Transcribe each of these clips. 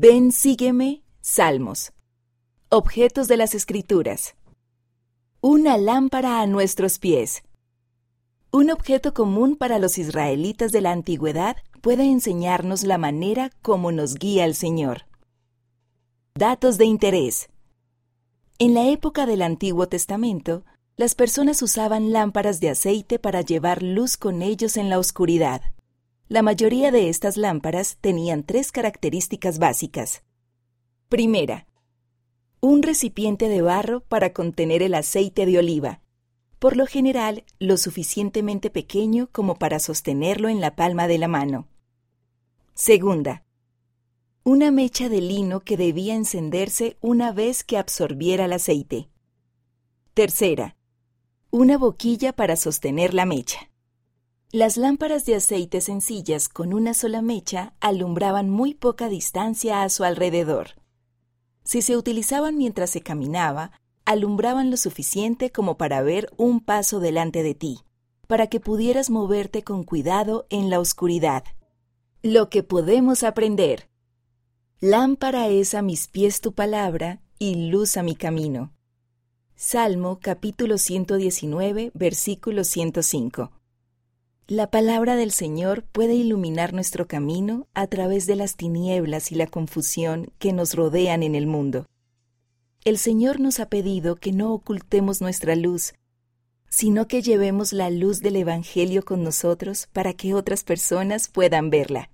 Ven, sígueme, Salmos. Objetos de las Escrituras. Una lámpara a nuestros pies. Un objeto común para los israelitas de la antigüedad puede enseñarnos la manera como nos guía el Señor. Datos de interés. En la época del Antiguo Testamento, las personas usaban lámparas de aceite para llevar luz con ellos en la oscuridad. La mayoría de estas lámparas tenían tres características básicas. Primera, un recipiente de barro para contener el aceite de oliva, por lo general lo suficientemente pequeño como para sostenerlo en la palma de la mano. Segunda, una mecha de lino que debía encenderse una vez que absorbiera el aceite. Tercera, una boquilla para sostener la mecha. Las lámparas de aceite sencillas con una sola mecha alumbraban muy poca distancia a su alrededor. Si se utilizaban mientras se caminaba, alumbraban lo suficiente como para ver un paso delante de ti, para que pudieras moverte con cuidado en la oscuridad. Lo que podemos aprender. Lámpara es a mis pies tu palabra y luz a mi camino. Salmo capítulo 119, versículo 105. La palabra del Señor puede iluminar nuestro camino a través de las tinieblas y la confusión que nos rodean en el mundo. El Señor nos ha pedido que no ocultemos nuestra luz, sino que llevemos la luz del Evangelio con nosotros para que otras personas puedan verla.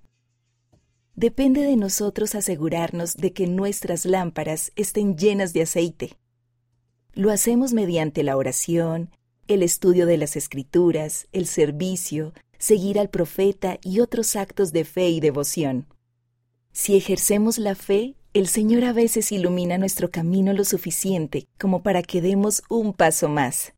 Depende de nosotros asegurarnos de que nuestras lámparas estén llenas de aceite lo hacemos mediante la oración, el estudio de las escrituras, el servicio, seguir al profeta y otros actos de fe y devoción. Si ejercemos la fe, el Señor a veces ilumina nuestro camino lo suficiente como para que demos un paso más.